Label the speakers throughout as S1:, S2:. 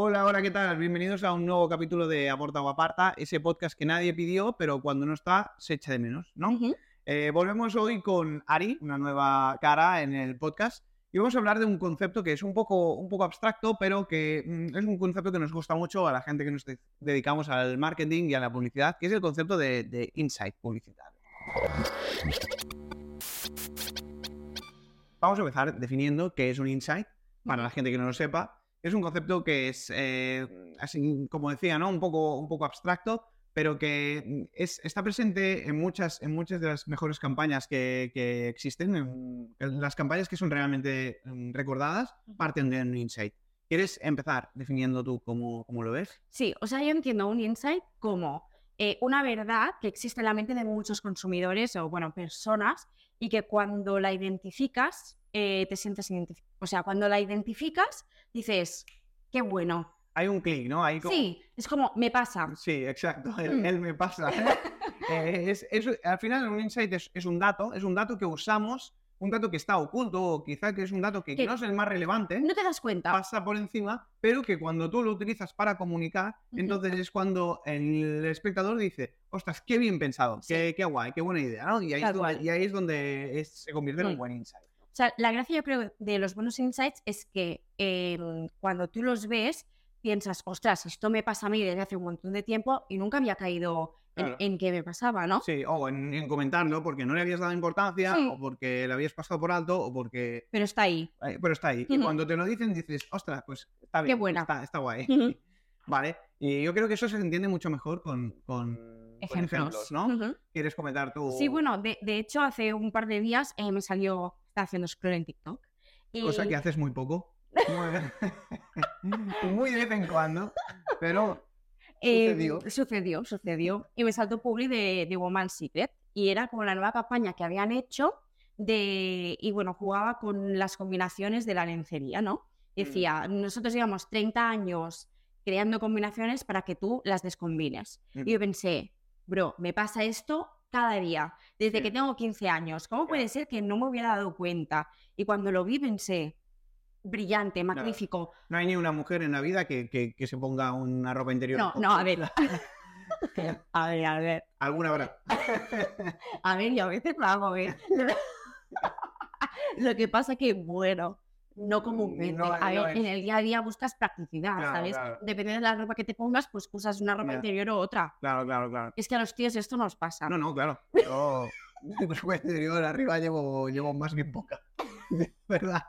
S1: Hola, hola, ¿qué tal? Bienvenidos a un nuevo capítulo de Aporta o Aparta, ese podcast que nadie pidió, pero cuando no está se echa de menos, ¿no? Eh, volvemos hoy con Ari, una nueva cara en el podcast, y vamos a hablar de un concepto que es un poco, un poco abstracto, pero que mm, es un concepto que nos gusta mucho a la gente que nos de- dedicamos al marketing y a la publicidad, que es el concepto de, de insight publicitario. Vamos a empezar definiendo qué es un insight, para la gente que no lo sepa. Es un concepto que es, eh, así como decía, ¿no? un, poco, un poco abstracto, pero que es, está presente en muchas, en muchas de las mejores campañas que, que existen. en- en las campañas que son realmente mm, recordadas parten de un insight. ¿Quieres empezar definiendo tú cómo, cómo lo ves?
S2: Sí, o sea, yo entiendo un insight como eh, una verdad que existe en la mente de muchos consumidores o, bueno, personas y que cuando la identificas, eh, te sientes identificado. O sea, cuando la identificas, dices, qué bueno.
S1: Hay un clic, ¿no? Hay como-
S2: Sí, es como, me pasa.
S1: Sí, exacto. Él,
S2: Mm.
S1: él me pasa. Eh, es, es- al final, un insight es, es un dato, es un dato que usamos, un dato que está oculto, o quizá que es un dato que
S2: Que-
S1: no es el más relevante,
S2: No te das cuenta.
S1: pasa por encima, pero que cuando tú lo utilizas para comunicar, entonces es cuando el espectador dice, ostras, qué bien pensado,
S2: Sí.
S1: qué, qué guay, qué buena idea, ¿no? Y ahí, es donde,
S2: cual.
S1: y ahí es donde es- se convierte en un
S2: Mm.
S1: buen insight.
S2: O sea, la gracia yo creo de los buenos insights es que em, cuando tú los ves, piensas, ostras, esto me pasa a mí desde hace un montón de tiempo y nunca había caído
S1: Claro.
S2: en que me pasaba, ¿no?
S1: Sí, o en, en comentarlo porque no le habías dado importancia,
S2: Sí.
S1: o porque le habías pasado por alto, o porque
S2: Pero está ahí.
S1: Eh, pero está ahí. Y
S2: Ujú.
S1: cuando te lo dicen, dices, ostras, pues está bien.
S2: buena.
S1: Está, está guay.
S2: Ujú.
S1: Vale. Y yo creo que eso se entiende mucho mejor con, con, con
S2: Ejemplos.
S1: ¿no?
S2: Ujú.
S1: ¿Quieres comentar tú?
S2: Sí, bueno, de, de hecho, hace un par de días eh, me salió, estaba haciendo scroll en TikTok. Y,
S1: Cosa que haces muy poco. Muy, muy de vez en cuando. Pero
S2: eh,
S1: sucedió.
S2: sucedió, sucedió. Y me saltó Publi de, de Woman Secret. Y era como la nueva campaña que habían hecho de. Y bueno, jugaba con las combinaciones de la lencería, ¿no?
S1: Mm.
S2: Decía, nosotros llevamos 30 años creando combinaciones para que tú las descombines.
S1: Mm.
S2: Y yo pensé, bro, me pasa esto cada día, desde que tengo 15 años. ¿Cómo puede ser que no me hubiera dado cuenta? Y cuando lo vi pensé, brillante, magnífico.
S1: no hay ni una mujer en la vida que, que- que se ponga una ropa interior.
S2: No, no, a ver. A ver, a ver.
S1: Alguna habrá.
S2: A ver, yo a veces lo hago, ¿eh? Lo que pasa que, bueno, no comúnmente.
S1: No,
S2: a
S1: no
S2: ver, en el día a día buscas practicidad,
S1: Claro,
S2: ¿sabes?
S1: claro.
S2: Depende de la ropa que te pongas, pues usas una ropa interior o otra.
S1: Claro, claro, claro.
S2: Es que a los tíos esto nos pasa.
S1: No, no, claro. Yo, ropa interior arriba llevo, llevo más bien poca. ¿Verdad?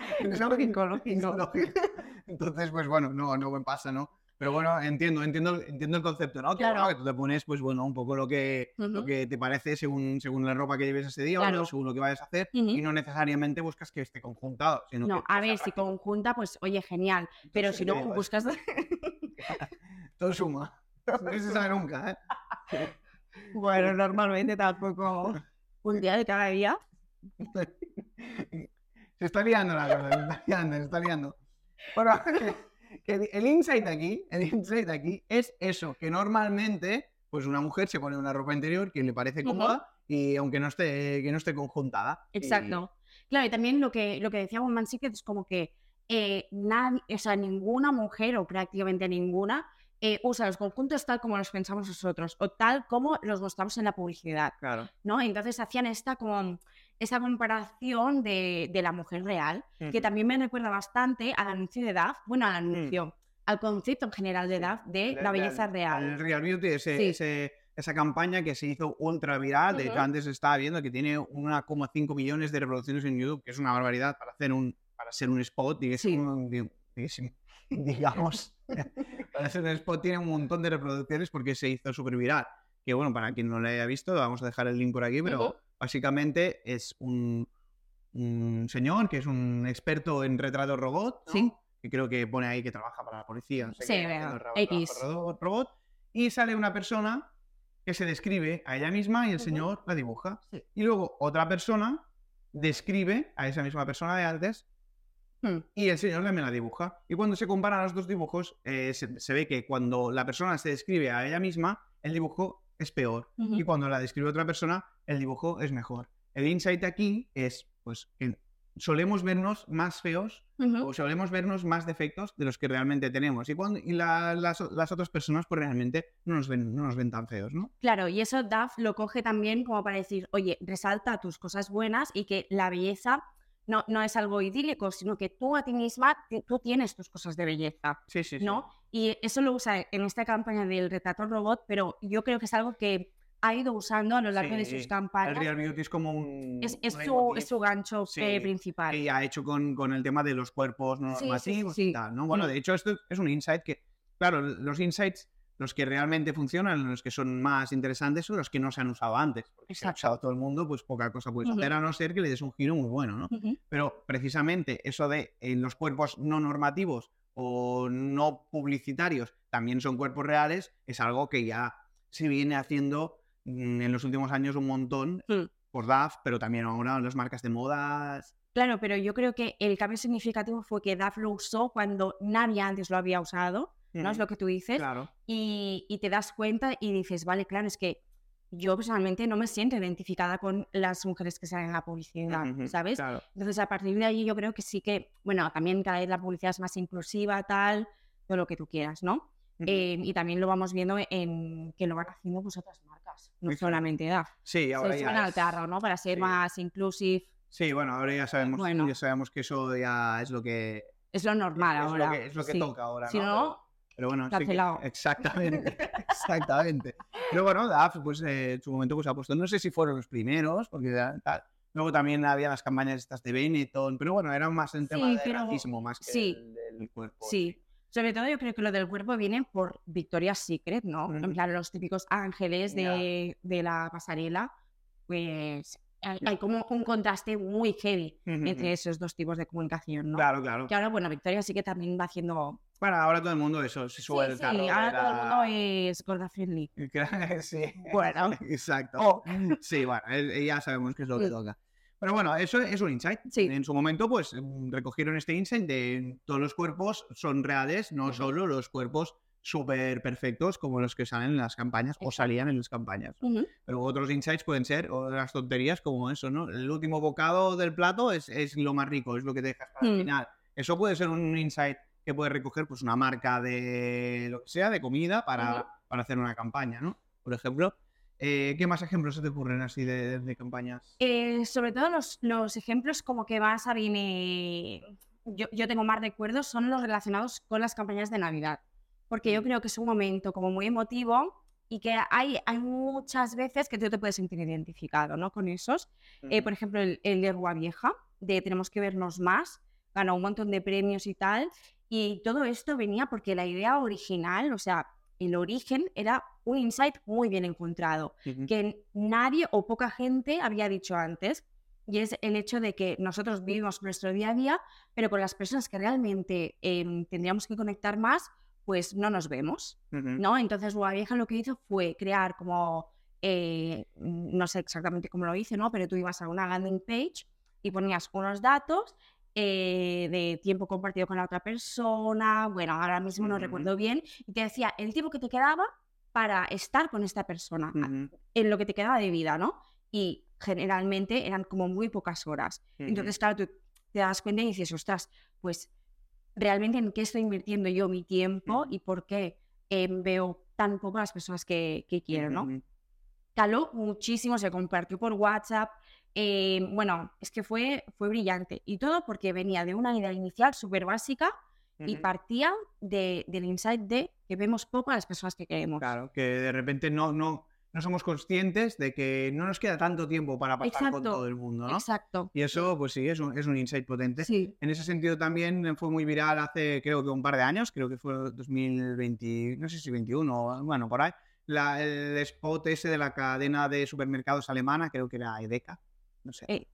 S2: Lógico, lógico.
S1: Lógico. Entonces, pues bueno, no, no me pasa, ¿no? Pero bueno, entiendo, entiendo, entiendo el concepto, ¿no? Que,
S2: Claro.
S1: bueno, que tú te pones, pues bueno, un poco lo que, lo que te parece según, según la ropa que lleves ese día o
S2: Claro.
S1: no, según lo que vayas a hacer, y no necesariamente buscas que esté conjuntado, sino
S2: No,
S1: que
S2: a ver, si conjunta, pues oye, genial. Pero si no
S1: ¿qué digo?
S2: buscas.
S1: Todo suma. No se sabe nunca, ¿eh?
S2: Bueno, normalmente tampoco. Un día de cada día.
S1: Se está liando la cosa, se está liando, se está liando. Bueno, que el insight aquí, el insight aquí es eso, que normalmente, pues una mujer se pone una ropa interior que le parece cómoda y aunque no esté, que no esté conjuntada. Y-
S2: Exacto. Claro, y también lo que, lo que decía Woman Secret es como que eh, nadie, o sea, ninguna mujer, o prácticamente ninguna, eh, usa los conjuntos tal como los pensamos nosotros, o tal como los mostramos en la publicidad,
S1: Claro.
S2: ¿no? Entonces hacían esta como esa comparación de, de la mujer real, que
S1: Ujú.
S2: también me recuerda bastante al anuncio de DAF, bueno, al anuncio, al concepto en general de DAF de la
S1: de-
S2: belleza
S1: al-
S2: real.
S1: al Real Beauty, ese-
S2: Sí.
S1: ese- esa campaña que se hizo ultra viral. De hecho, antes estaba viendo que tiene 1,5 millones de reproducciones en YouTube, que es una barbaridad para hacer un para ser un spot, digamos, di- digamos, digamos. para ser un spot tiene un montón de reproducciones porque se hizo súper viral. Que bueno, para quien no lo haya visto, vamos a dejar el link por aquí, pero. Básicamente es un, un señor que es un experto en retrato robot, ¿no?
S2: Sí.
S1: que creo que pone ahí que trabaja para la policía. no sé
S2: Sí,
S1: qué, tra-
S2: X.
S1: robot, robot, y sale una persona que se describe a ella misma y el señor la dibuja.
S2: Sí.
S1: Y luego otra persona describe a esa misma persona de antes
S2: Hmm.
S1: y el señor también la dibuja. Y cuando se comparan los dos dibujos, eh, se, se ve que cuando la persona se describe a ella misma, el dibujo es peor. Y cuando la describe otra persona, el dibujo es mejor. El insight aquí es, pues, que solemos vernos más feos o solemos vernos más defectos de los que realmente tenemos. Y, cuando, y la- las, las otras personas, pues realmente no nos ven, no nos ven tan feos, ¿no?
S2: Claro, y eso DAF lo coge también como para decir, oye, resalta tus cosas buenas y que la belleza no, no es algo idílico, sino que tú a ti misma, tú tienes tus cosas de belleza,
S1: Sí, sí, sí.
S2: ¿no? Y eso lo usa en esta campaña del retrato robot, pero yo creo que es algo que ha ido usando a lo largo de sus
S1: El
S2: campañas.
S1: Real Beauty es como un.
S2: Es, su, es su gancho eh, principal.
S1: que ha hecho con, con el tema de los cuerpos normativos y tal, ¿no? Bueno,
S2: Mm.
S1: de hecho, esto es un insight que, claro, los insights, los que realmente funcionan, los que son más interesantes, son los que no se han usado antes. Porque si ha
S2: Exacto.
S1: usado todo el mundo, pues poca cosa puedes hacer, a no ser que le des un giro muy bueno, ¿no? Pero precisamente eso de en los cuerpos no normativos o no publicitarios también son cuerpos reales, es algo que ya se viene haciendo mm, en los últimos años un montón
S2: Mm.
S1: por DAF, pero también ahora en las marcas de modas.
S2: Claro, pero yo creo que el cambio significativo fue que DAF lo usó cuando nadie antes lo había usado, ¿no? Es lo que tú dices.
S1: Claro.
S2: y, y te das cuenta y dices, vale, claro, es que yo personalmente no me siento identificada con las mujeres que salen en la publicidad, ¿sabes?
S1: Claro.
S2: Entonces, a partir de ahí yo creo que sí que, bueno, también cada vez la publicidad es más inclusiva, tal, todo lo que tú quieras, ¿no? Eh, y también lo vamos viendo en que lo van haciendo pues otras marcas, no solamente DAF.
S1: Sí, ahora
S2: Se
S1: ya es-
S2: carro, ¿no? Para ser
S1: sí.
S2: más inclusive.
S1: Sí, bueno, ahora ya sabemos,
S2: Bueno.
S1: ya sabemos que eso ya es lo que
S2: Es lo normal
S1: es
S2: ahora.
S1: lo que, es lo que
S2: sí.
S1: toca ahora,
S2: Si
S1: ¿no?
S2: no,
S1: Pero- bueno, sí que-
S2: Cancelado.
S1: exactamente, exactamente. Pero bueno, DAF, pues eh, en su momento pues ha puesto, no sé si fueron los primeros, porque tal. Luego también había las campañas estas de Benetton, pero bueno, era más en tema
S2: Sí,
S1: de
S2: pero-
S1: racismo más que
S2: sí.
S1: el del cuerpo.
S2: Sí. Sobre todo yo creo que lo del cuerpo viene por Victoria's Secret, ¿no? En plan, los típicos ángeles de, de la pasarela, pues hay, como un contraste muy heavy
S1: Ujú,
S2: entre
S1: ujú.
S2: esos dos tipos de comunicación, ¿no?
S1: Claro, claro.
S2: Que ahora, bueno, Victoria sí que también va haciendo...
S1: Bueno, ahora todo el mundo eso, se
S2: Sí,
S1: sube el
S2: sí,
S1: carro. de
S2: ahora todo el
S1: la-
S2: mundo es gorda friendly.
S1: sí.
S2: Bueno.
S1: Exacto.
S2: Oh.
S1: Sí, bueno, ya sabemos qué es lo que
S2: Mm.
S1: toca. Pero bueno, eso es un insight.
S2: Sí.
S1: En su momento, pues mm, recogieron este insight de todos los cuerpos son reales, no solo los cuerpos súper perfectos como los que salen en las campañas o
S2: Exacto.
S1: salían en las campañas.
S2: Ujú.
S1: Pero otros insights pueden ser otras tonterías como eso, ¿no? El último bocado del plato es, es lo más rico, es lo que te dejas para el
S2: Mm.
S1: final. Eso puede ser un insight que puede recoger pues una marca de lo que sea, de comida, para,
S2: Ujú.
S1: para hacer una campaña, ¿no? Por ejemplo. Eh, ¿Qué más ejemplos se te ocurren así de, de- de campañas?
S2: Eh, sobre todo los, los ejemplos como que más a viene, yo, yo tengo más recuerdos, son los relacionados con las campañas de Navidad, porque yo
S1: Mm.
S2: creo que es un momento como muy emotivo y que hay, hay muchas veces que tú te puedes sentir identificado ¿no? con esos. Eh, por ejemplo, el, el de Rua Vieja, de Tenemos que vernos más, ganó un montón de premios y tal, y todo esto venía porque la idea original, o sea, el origen era un insight muy bien encontrado
S1: Ujú.
S2: que nadie o poca gente había dicho antes. Y es el hecho de que nosotros vivimos nuestro día a día, pero con las personas que realmente em, tendríamos que conectar más, pues no nos vemos. ¿no? Entonces Vieja lo que hizo fue crear como, eh, no sé exactamente cómo lo hice, ¿no? Pero tú ibas a una landing page y ponías unos datos eh, de tiempo compartido con la otra persona, bueno, ahora mismo no
S1: Ujú.
S2: recuerdo bien, y te decía el tiempo que te quedaba para estar con esta persona
S1: Ujú.
S2: en lo que te quedaba de vida, ¿no? Y generalmente eran como muy pocas horas.
S1: Ujú.
S2: Entonces, claro, tú te das cuenta y dices, ostras, pues realmente en qué estoy invirtiendo yo mi tiempo y por qué eh, veo tan poco a las personas que, que quiero, ¿no? Caló muchísimo, se compartió por WhatsApp. Eh, bueno, es que fue, fue brillante. Y todo porque venía de una idea inicial súper básica y partía de, del insight de que vemos poco a las personas que queremos.
S1: Claro, que de repente no, no, no somos conscientes de que no nos queda tanto tiempo para pasar con todo el mundo, ¿no?
S2: Exacto.
S1: Y eso, pues sí, es un, es un insight potente.
S2: Sí.
S1: En ese sentido también fue muy viral hace creo que un par de años, creo que fue 2020, no sé si 21, o, bueno, por ahí, la- el spot ese de la cadena de supermercados alemana, creo que era Edeka, no sé.
S2: Eh,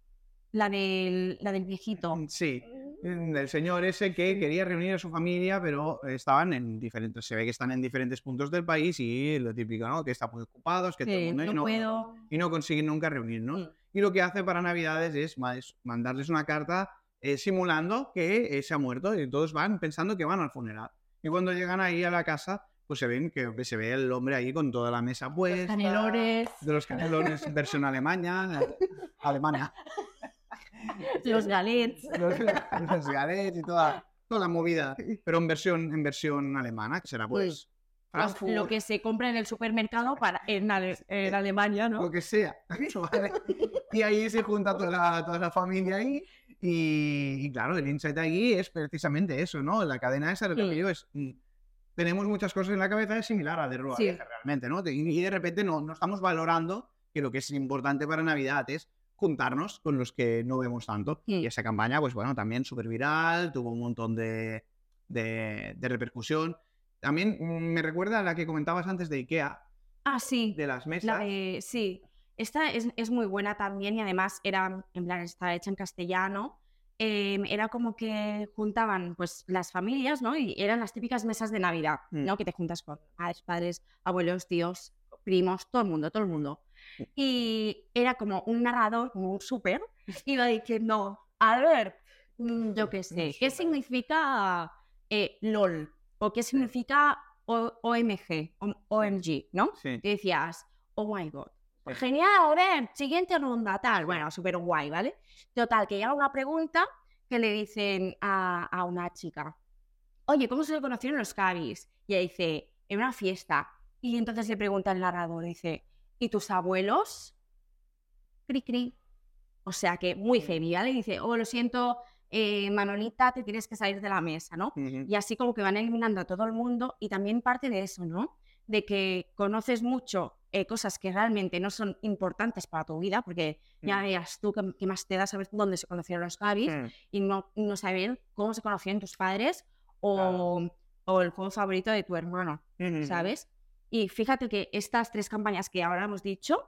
S2: la, del, la del viejito.
S1: Sí, el señor ese que quería reunir a su familia, pero estaban en diferentes, se ve que están en diferentes puntos del país y lo típico, ¿no? Que están muy ocupados, que todo el
S2: Sí,
S1: mundo y
S2: no
S1: no,
S2: puedo.
S1: y no consiguen nunca reunir, ¿no?
S2: Mm.
S1: Y lo que hace para Navidades es mandarles una carta eh, simulando que eh, se ha muerto y todos van pensando que van al funeral. Y cuando llegan ahí a la casa, pues se ven que se ve el hombre ahí con toda la mesa puesta.
S2: Los canelones.
S1: De los canelones versión Alemania. Alemania.
S2: Los galets.
S1: los, los galets y toda, toda la movida, pero en versión, en versión alemana, que será pues fast
S2: Lo
S1: food,
S2: que se compra en el supermercado para, en, Ale- en Alemania, ¿no?
S1: lo que sea. ¿vale? Y ahí se junta toda la, toda la familia ahí. Y, y claro, el insight ahí es precisamente eso, ¿no? La cadena esa, lo que
S2: Mm.
S1: yo es. Tenemos muchas cosas en la cabeza, es similar a de Rua
S2: Sí.
S1: Realmente, ¿no? Y, de repente no, no estamos valorando que lo que es importante para Navidad es juntarnos con los que no vemos tanto.
S2: Mm.
S1: Y esa campaña, pues bueno, también súper viral, tuvo un montón de, de, de repercusión. También mm, me recuerda a la que comentabas antes de IKEA,
S2: Ah, sí.
S1: de las mesas.
S2: La de, sí, esta es, es muy buena también y además era, en plan, está hecha en castellano. Em, era como que juntaban pues las familias, ¿no? Y eran las típicas mesas de Navidad,
S1: Mm.
S2: ¿no? Que te juntas con padres, padres, abuelos, tíos, primos, todo el mundo, todo el mundo. Y era como un narrador, como un súper, iba diciendo, a ver, mm, yo qué sé, ¿qué significa eh, LOL? ¿O qué significa O- OMG, o- OMG, ¿no?
S1: Sí.
S2: Y decías, oh my god.
S1: Sí.
S2: Genial, a ver, siguiente ronda, tal. Bueno, súper guay, ¿vale? Total, que llega una pregunta que le dicen a, a una chica, oye, ¿cómo se conocieron los Cabis? Y ella dice, en una fiesta. Y entonces le pregunta el narrador, dice, ¿y tus abuelos? Cri, cri. O sea que muy heavy, ¿vale? Y dice, oh, lo siento, eh, Manolita, te tienes que salir de la mesa, ¿no? Y así como que van eliminando a todo el mundo y también parte de eso, ¿no? De que conoces mucho eh, cosas que realmente no son importantes para tu vida, porque ya
S1: Mm.
S2: veas tú qué más te da saber dónde se conocieron los Gabis
S1: Mm.
S2: y no, no saber cómo se conocieron tus padres o, o el juego favorito de tu hermano. ¿sabes? Y fíjate que estas tres campañas que ahora hemos dicho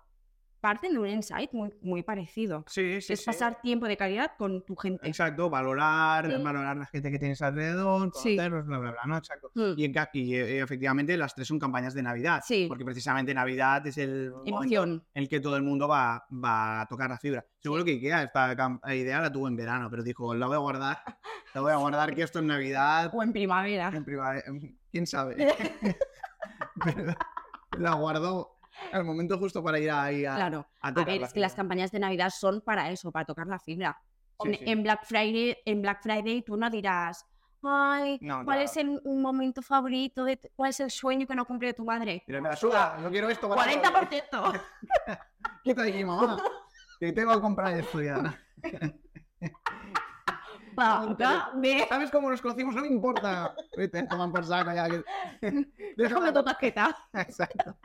S2: parten de un insight muy, muy parecido.
S1: Sí, sí,
S2: es
S1: sí.
S2: pasar tiempo de calidad con tu gente.
S1: Exacto, valorar,
S2: Sí.
S1: valorar la gente que tienes alrededor,
S2: Sí.
S1: bla, bla, bla, ¿no? Exacto.
S2: Mm.
S1: Y, en y, eh, efectivamente las tres son campañas de Navidad.
S2: Sí.
S1: Porque precisamente Navidad es el
S2: Emoción.
S1: en el que todo el mundo va, va a tocar la fibra. Seguro que Ikea esta idea la tuvo en verano, pero dijo, la voy a guardar, la voy a guardar que esto en Navidad,
S2: O en primavera.
S1: en primavera, quién sabe. La guardó al momento justo para ir ahí a,
S2: Claro.
S1: a
S2: A
S1: tocar
S2: ver,
S1: la
S2: es que las campañas de Navidad son para eso, para tocar la fibra.
S1: Sí,
S2: En-
S1: sí.
S2: En Black Friday, en Black Friday tú no dirás, ay,
S1: No,
S2: ¿cuál es el momento favorito? De, ¿Cuál es el sueño que no cumple tu madre?
S1: Mira, me la suda, no quiero esto. para nada.
S2: 40%.
S1: Quita de aquí, mamá. Que tengo que comprar esto ya.
S2: Págame.
S1: ¿Sabes cómo nos conocimos? No me importa. Vete, toman por saco ya. que-
S2: Déjame tu tarjeta.
S1: Exacto.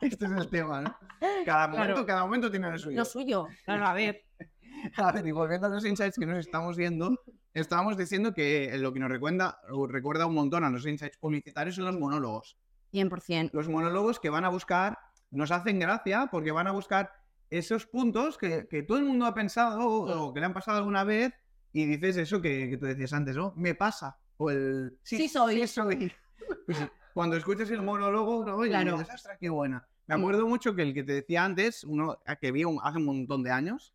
S1: Este es el tema, ¿no? Cada momento,
S2: Claro.
S1: cada momento tiene lo suyo.
S2: Lo suyo. Claro, a ver.
S1: A ver, y volviendo a los insights que nos estamos viendo, estábamos diciendo que lo que nos recuerda, recuerda un montón a los insights publicitarios son los monólogos.
S2: 100%.
S1: Los monólogos que van a buscar, nos hacen gracia porque van a buscar esos puntos que, que todo el mundo ha pensado o, o que le han pasado alguna vez y dices eso que, que tú decías antes, ¿no? Me pasa. O el...
S2: Sí soy.
S1: Sí soy. Pues, cuando escuches el monólogo, ¿no? Y
S2: Claro.
S1: dices, "Ostras, qué buena. Me acuerdo mucho que el que te decía antes, uno que vi un- hace un montón de años,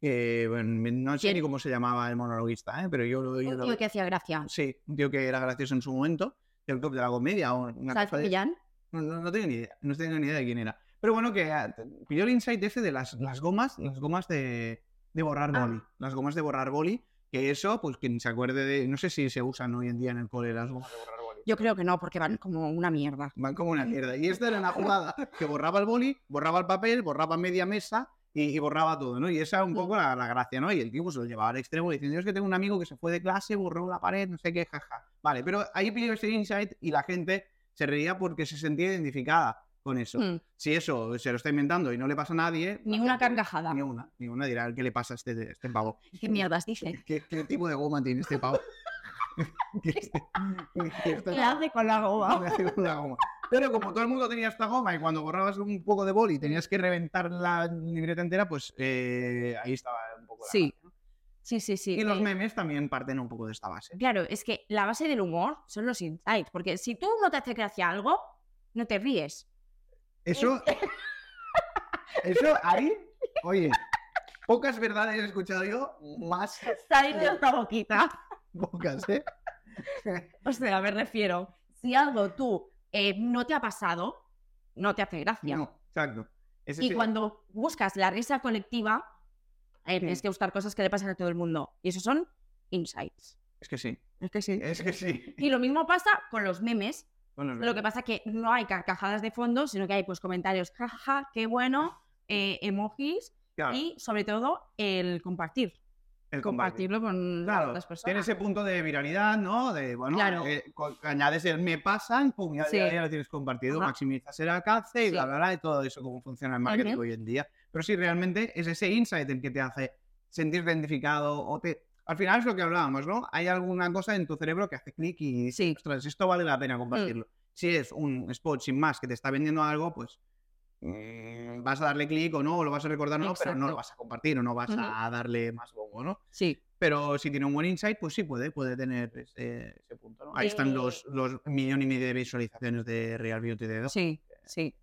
S1: que bueno, no sé
S2: ¿Quién?
S1: ni cómo se llamaba el monologuista, ¿eh? pero yo lo
S2: Un tío que hacía gracia.
S1: Sí, un tío que era gracioso en su momento, el top de la comedia o una
S2: ¿Sabes
S1: cosa de... No, no, no tengo ni idea, no tengo ni idea de quién era. Pero bueno, que ah, pilló el insight ese de las, las gomas, las gomas de, de borrar
S2: Ah.
S1: boli. Las gomas de borrar boli, que eso, pues quien se acuerde de. No sé si se usan hoy en día en el cole las gomas de borrar boli.
S2: Yo creo que no, porque van como una mierda.
S1: Van como una mierda. Y esta era una jugada que borraba el boli, borraba el papel, borraba media mesa y, y borraba todo, ¿no? Y esa era un poco la, la gracia, ¿no? Y el tío pues, lo llevaba al extremo diciendo, yo es que tengo un amigo que se fue de clase, borró la pared, no sé qué, jaja. Vale, pero ahí pidió ese insight y la gente se reía porque se sentía identificada con eso.
S2: Mm,
S1: Si eso se lo está inventando y no le pasa a nadie...
S2: Ni una carcajada.
S1: Ni una, ni una dirá, ¿qué le pasa a este, este pavo?
S2: ¿Qué mierdas dice?
S1: ¿Qué, qué tipo de goma tiene este pavo?
S2: ¿Qué hace con la goma?
S1: me hace una goma. Pero como todo el mundo tenía esta goma y cuando borrabas un poco de boli tenías que reventar la libreta entera, pues eh, ahí estaba un poco la
S2: Sí. Sí, sí, sí.
S1: Y los
S2: eh,
S1: memes también parten un poco de esta base.
S2: Claro, es que la base del humor son los insights, porque si tú no te hace gracia algo, no te ríes.
S1: Eso, eso ahí, oye, pocas verdades he escuchado yo, más
S2: Salir de esta boquita.
S1: ¿Eh?
S2: O sea, me refiero, si algo tú eh, no te ha pasado, no te hace gracia.
S1: No, exacto. Ese
S2: y
S1: sí-
S2: cuando buscas la risa colectiva, Eh, tienes que buscar cosas que le pasan a todo el mundo. Y eso son insights.
S1: Es que sí.
S2: Es que sí.
S1: Es que sí.
S2: Y lo mismo pasa con los memes.
S1: Bueno, es
S2: Lo que pasa que no hay carcajadas de fondo, sino que hay pues comentarios, jajaja, qué bueno, eh, emojis
S1: Claro,
S2: y sobre todo el compartir.
S1: El compartir.
S2: Compartirlo con
S1: Claro,
S2: las personas.
S1: tiene ese punto de viralidad, ¿no? De, bueno,
S2: Claro.
S1: eh, añades el me pasan, pum, ya,
S2: Sí.
S1: ya- ya lo tienes compartido,
S2: Ajá.
S1: maximizas el alcance y
S2: Sí.
S1: bla, bla, bla, y todo eso, cómo funciona el marketing hoy en día. Pero sí, realmente es ese insight el que te hace sentir identificado o te... Al final es lo que hablábamos, ¿no? Hay alguna cosa en tu cerebro que hace clic y dices,
S2: Sí. Mm.
S1: ostras, esto vale la pena compartirlo. Si es un spot sin más que te está vendiendo algo, pues mm, vas a darle clic o no, o lo vas a recordar o no, pero no lo vas a compartir o no vas
S2: Ujú.
S1: a darle más bombo, ¿no?
S2: Sí.
S1: Pero si tiene un buen insight, pues sí puede, puede tener ese, ese punto. ¿no? Ahí están
S2: Eh,
S1: los, los millón y medio de visualizaciones de Real Beauty de Dove.
S2: Sí, sí.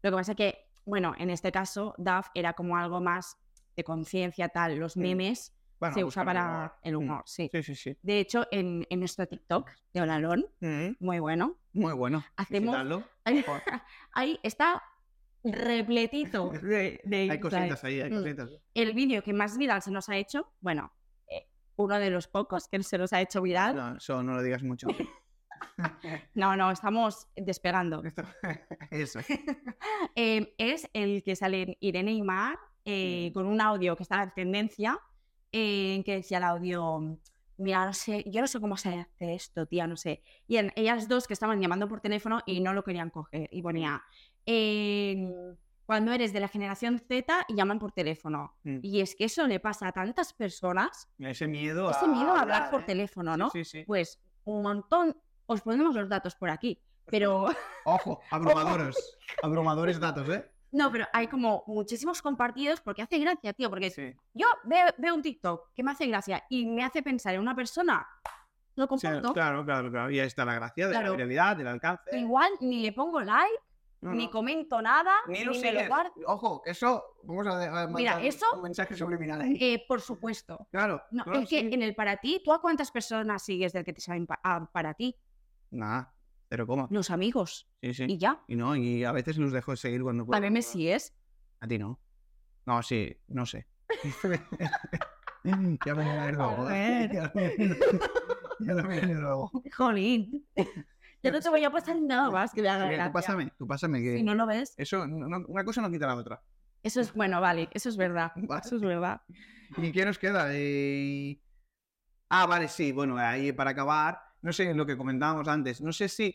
S2: Lo que pasa es que, bueno, en este caso, DAF era como algo más de conciencia, tal. Los memes
S1: Bueno,
S2: se usa para
S1: humor.
S2: el
S1: Mm.
S2: humor, sí.
S1: Sí, sí, sí.
S2: De hecho, en, en nuestro TikTok de Olalón,
S1: Mm,
S2: muy bueno,
S1: Muy bueno.
S2: hacemos. Ahí está repletito de, de
S1: Hay cositas ahí, hay
S2: Mm.
S1: cositas.
S2: El vídeo que más viral se nos ha hecho, bueno, eh, uno de los pocos que se nos ha hecho viral.
S1: No, eso no lo digas mucho.
S2: No, no, estamos despegando.
S1: Esto- Eso.
S2: Eh, es el que sale en Irene y Mar eh,
S1: Mm.
S2: con un audio que está en tendencia, eh, que decía el audio, mira, no sé, yo no sé cómo se hace esto, tía, no sé. Y en, ellas dos que estaban llamando por teléfono y no lo querían coger. Y ponía, eh, cuando eres de la generación Z y llaman por teléfono.
S1: Mm.
S2: Y es que eso le pasa a tantas personas,
S1: Ese miedo
S2: ese miedo a hablar por
S1: ¿eh?
S2: teléfono, ¿no?
S1: Sí, sí.
S2: Pues un montón, os ponemos los datos por aquí. Pero
S1: Ojo, abrumadores. Abrumadores datos, ¿eh?
S2: no, pero hay como muchísimos compartidos porque hace gracia, tío, porque
S1: Sí.
S2: yo veo, veo un TikTok que me hace gracia y me hace pensar en una persona, lo
S1: Sí,
S2: comparto.
S1: claro, claro, claro. Y ahí está la gracia de la viralidad, del alcance.
S2: Igual ni le pongo like,
S1: No,
S2: ni
S1: no.
S2: comento nada,
S1: Ni
S2: ni,
S1: lo
S2: me lo guardo.
S1: Ojo, eso. Vamos a, a
S2: Mira, eso-
S1: un mensaje subliminal ahí.
S2: Eh, por supuesto.
S1: Claro.
S2: No, es que en el para ti, ¿tú a cuántas personas sigues del que te saben pa- ah, para ti?
S1: Nada, cero coma.
S2: Los amigos.
S1: Sí, sí.
S2: Y ya.
S1: Y no, y a veces los dejo de seguir cuando puedo.
S2: También me sigues.
S1: A ti no. No, sí, no sé. ya me luego.
S2: A
S1: ¿eh?
S2: ver.
S1: Ya me- ya me viene luego.
S2: Jolín. Ya no te voy a pasar nada más que me haga gracia.
S1: Tú pásame, tú pásame que
S2: Si no lo ves,
S1: eso, no- una cosa no quita la otra.
S2: eso es bueno, vale, eso es verdad.
S1: Vale.
S2: Eso es verdad.
S1: ¿Y qué nos queda? Eh, Ah, vale, sí, bueno, ahí para acabar, no sé lo que comentábamos antes, no sé si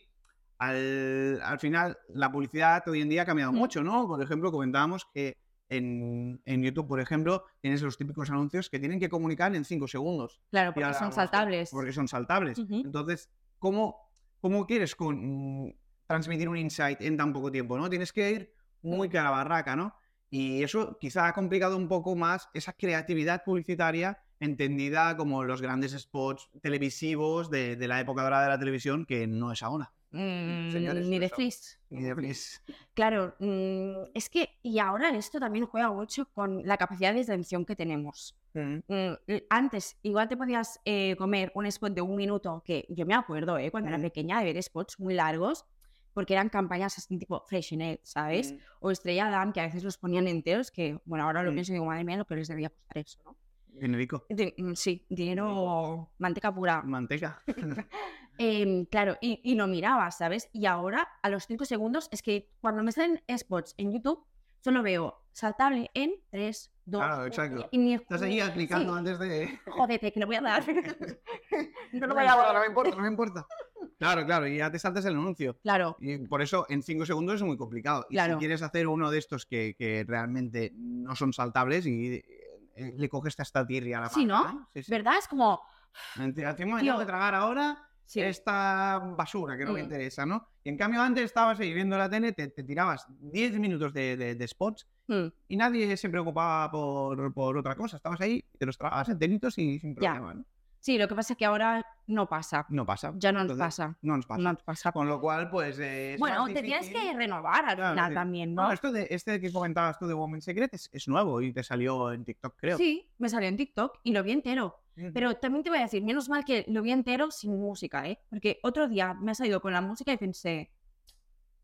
S1: al, al final la publicidad hoy en día ha cambiado
S2: Mm.
S1: mucho, ¿no? Por ejemplo, comentábamos que en, en YouTube, por ejemplo, tienes los típicos anuncios que tienen que comunicar en 5 segundos.
S2: Claro, porque son saltables.
S1: Porque son saltables. Entonces, ¿cómo, cómo quieres con- mm, transmitir un insight en tan poco tiempo? ¿no? Tienes que ir muy cara a barraca, ¿no? Y eso quizá ha complicado un poco más esa creatividad publicitaria entendida como los grandes spots televisivos de, de la época dorada de la televisión, que no es ahora.
S2: Mm,
S1: señores,
S2: ni de flis.
S1: Ni de.
S2: Claro, mm, es que, y ahora esto también juega mucho con la capacidad de atención que tenemos.
S1: Mm,
S2: Mm, l- Antes, igual te podías eh, comer un spot de un minuto, que yo me acuerdo, eh, cuando era
S1: Mm.
S2: pequeña, de ver spots muy largos, porque eran campañas así tipo Freshenet, ¿sabes?
S1: mm,
S2: O Estrella Damm, que a veces los ponían enteros, que, bueno, ahora lo pienso y digo, madre mía, lo que les debía costar eso, ¿no?
S1: Genérico.
S2: De- mm, sí, dinero, manteca pura.
S1: Manteca.
S2: Em, claro, y, y lo miraba, ¿sabes? Y ahora, a los 5 segundos, es que cuando me salen spots en YouTube, solo veo saltable en 3, 2,
S1: Claro, exacto.
S2: Y ni
S1: Estás ahí clicando
S2: Sí.
S1: antes de...
S2: Jódete, que le voy a dar. no lo voy
S1: me
S2: a
S1: importa, no
S2: dar.
S1: me importa, no me importa. Claro, claro, y ya te saltas el anuncio.
S2: Claro,
S1: Y por eso en 5 segundos es muy complicado. Y
S2: Claro.
S1: si quieres hacer uno de estos que, que realmente no son saltables y eh, le coges hasta tirria a la
S2: Sí, ¿no?
S1: Sí, sí.
S2: ¿verdad? Es como.
S1: Me tengo que tragar ahora
S2: Sí,
S1: esta basura que no me
S2: Mm.
S1: interesa, ¿no? Y en cambio antes estabas ahí viendo la tele, te, te tirabas 10 minutos de, de- de spots
S2: mm,
S1: y nadie se preocupaba por, por otra cosa. Estabas ahí, te los tragabas enteritos y sin problema. ¿no?
S2: sí, lo que pasa es que ahora no pasa.
S1: No pasa.
S2: Ya no nos
S1: Entonces,
S2: pasa.
S1: No nos pasa.
S2: No nos pasa.
S1: Con lo cual, pues. eh, es
S2: Bueno, te tienes que renovar al
S1: Claro,
S2: final
S1: sí.
S2: también,
S1: No,
S2: ¿no?
S1: esto de, este que comentabas tú de Woman Secret es, es nuevo y te salió en TikTok, creo.
S2: Sí, me salió en TikTok y lo vi entero.
S1: Ujú.
S2: Pero también te voy a decir, menos mal que lo vi entero sin música, ¿eh? Porque otro día me ha salido con la música y pensé,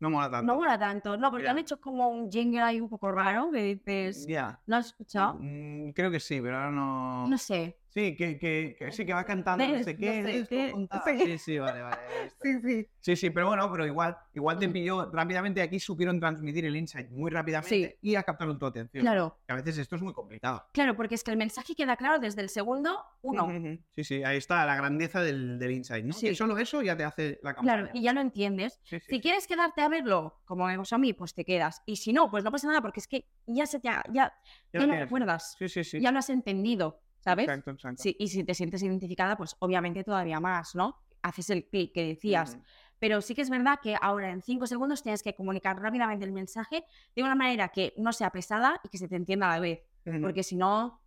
S1: No mola tanto.
S2: No mola tanto. No, porque han hecho como un jingle ahí un poco raro que dices.
S1: Ya.
S2: ¿No has escuchado?
S1: Mm, creo que sí, pero ahora no.
S2: No sé.
S1: Sí, que, que, que sí, que va cantando, no sé
S2: No
S1: qué.
S2: sé sí.
S1: Sí, sí, vale, vale.
S2: sí.
S1: Sí, sí, pero bueno, pero igual, igual te
S2: Mm.
S1: pilló rápidamente aquí, supieron transmitir el insight muy rápidamente y a captaron tu atención.
S2: Claro,
S1: Que a veces esto es muy complicado.
S2: claro, porque es que el mensaje queda claro desde el segundo uno.
S1: Sí, sí, ahí está la grandeza del, del insight, ¿no?
S2: Sí.
S1: Que solo eso ya te hace la campaña.
S2: Claro, y ya lo entiendes.
S1: Sí, sí,
S2: Si
S1: sí.
S2: quieres quedarte a verlo, como me pasó a mí, pues te quedas. Y si no, pues no pasa nada, porque es que ya se te ha- ya,
S1: Ya
S2: ya
S1: lo
S2: recuerdas.
S1: Sí, sí, sí.
S2: Ya lo has entendido, ¿sabes?
S1: Exacto, exacto.
S2: Sí, y si te sientes identificada, pues obviamente todavía más, ¿no? Haces el clic que decías.
S1: Ujú.
S2: Pero sí que es verdad que ahora en cinco segundos tienes que comunicar rápidamente el mensaje de una manera que no sea pesada y que se te entienda a la vez. Porque si no,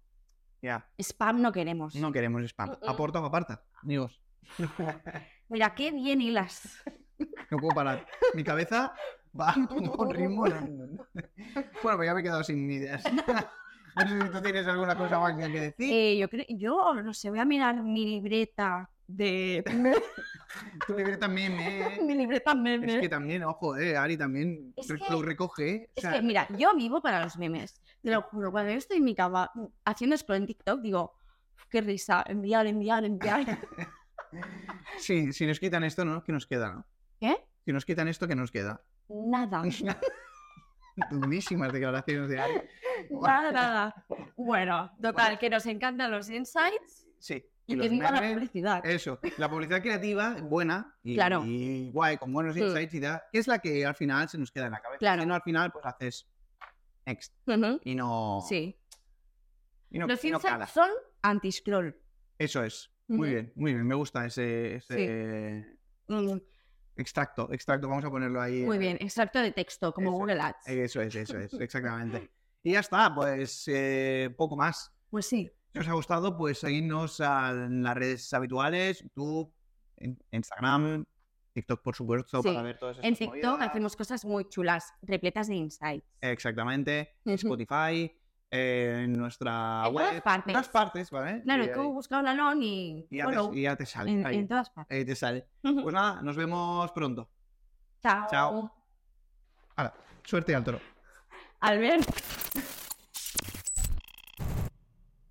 S1: Ya,
S2: spam no queremos.
S1: no queremos spam.
S2: Mm, mm.
S1: Aporta o aparta, amigos.
S2: Mira, qué bien hilas.
S1: No puedo parar. Mi cabeza va a un ritmo. Bueno, pues ya me he quedado sin ideas. No sé si tú tienes alguna cosa más que decir.
S2: Eh, yo creo, yo no sé, voy a mirar mi libreta de.
S1: Tu libreta meme.
S2: mi libreta meme.
S1: Es que también, ojo, eh, Ari también
S2: Es que-
S1: lo recoge. eh.
S2: Es que, mira, yo vivo para los memes. Te lo juro, cuando yo estoy en mi cama mm, haciendo scroll en TikTok, digo, "Uf, qué risa, enviar, enviar, enviar.
S1: sí, si nos quitan esto, ¿no? ¿Qué nos queda, no?
S2: ¿Qué?
S1: Si nos quitan esto, ¿qué nos queda?
S2: Nada.
S1: Durísimas declaraciones de Ari.
S2: Nada, nada. Bueno, total, que nos encantan los insights
S1: Sí.
S2: y,
S1: los
S2: que viva la publicidad.
S1: Eso, la publicidad creativa, buena y,
S2: Claro.
S1: y guay, con buenos
S2: Mm.
S1: insights y tal, que es la que al final se nos queda en la cabeza.
S2: Claro.
S1: Si no, al final, pues haces next y no.
S2: Sí.
S1: y no,
S2: Los
S1: y no
S2: insights son anti-scroll.
S1: Eso es. Muy bien, muy bien. Me gusta ese, ese
S2: Mm,
S1: extracto. Extracto, vamos a ponerlo ahí.
S2: Muy bien, extracto de texto, como
S1: Eso.
S2: Google Ads.
S1: Eso es, eso es, exactamente. Y ya está, pues eh, poco más.
S2: Pues sí.
S1: Si os ha gustado, pues seguidnos en las redes habituales, YouTube, en- Instagram, TikTok, por supuesto,
S2: Sí.
S1: para ver todas
S2: En
S1: estas
S2: TikTok
S1: movidas.
S2: hacemos cosas muy chulas, repletas de insights.
S1: Exactamente. Spotify, eh, en nuestra
S2: En
S1: web.
S2: todas partes.
S1: En todas partes, ¿vale?
S2: Claro,
S1: y,
S2: tú buscas la LON y,
S1: y ya, te, y ya te sale.
S2: en, en todas partes.
S1: ahí te sale. Pues nada, nos vemos pronto.
S2: Chao.
S1: chao. Suerte y al toro.
S2: Albert.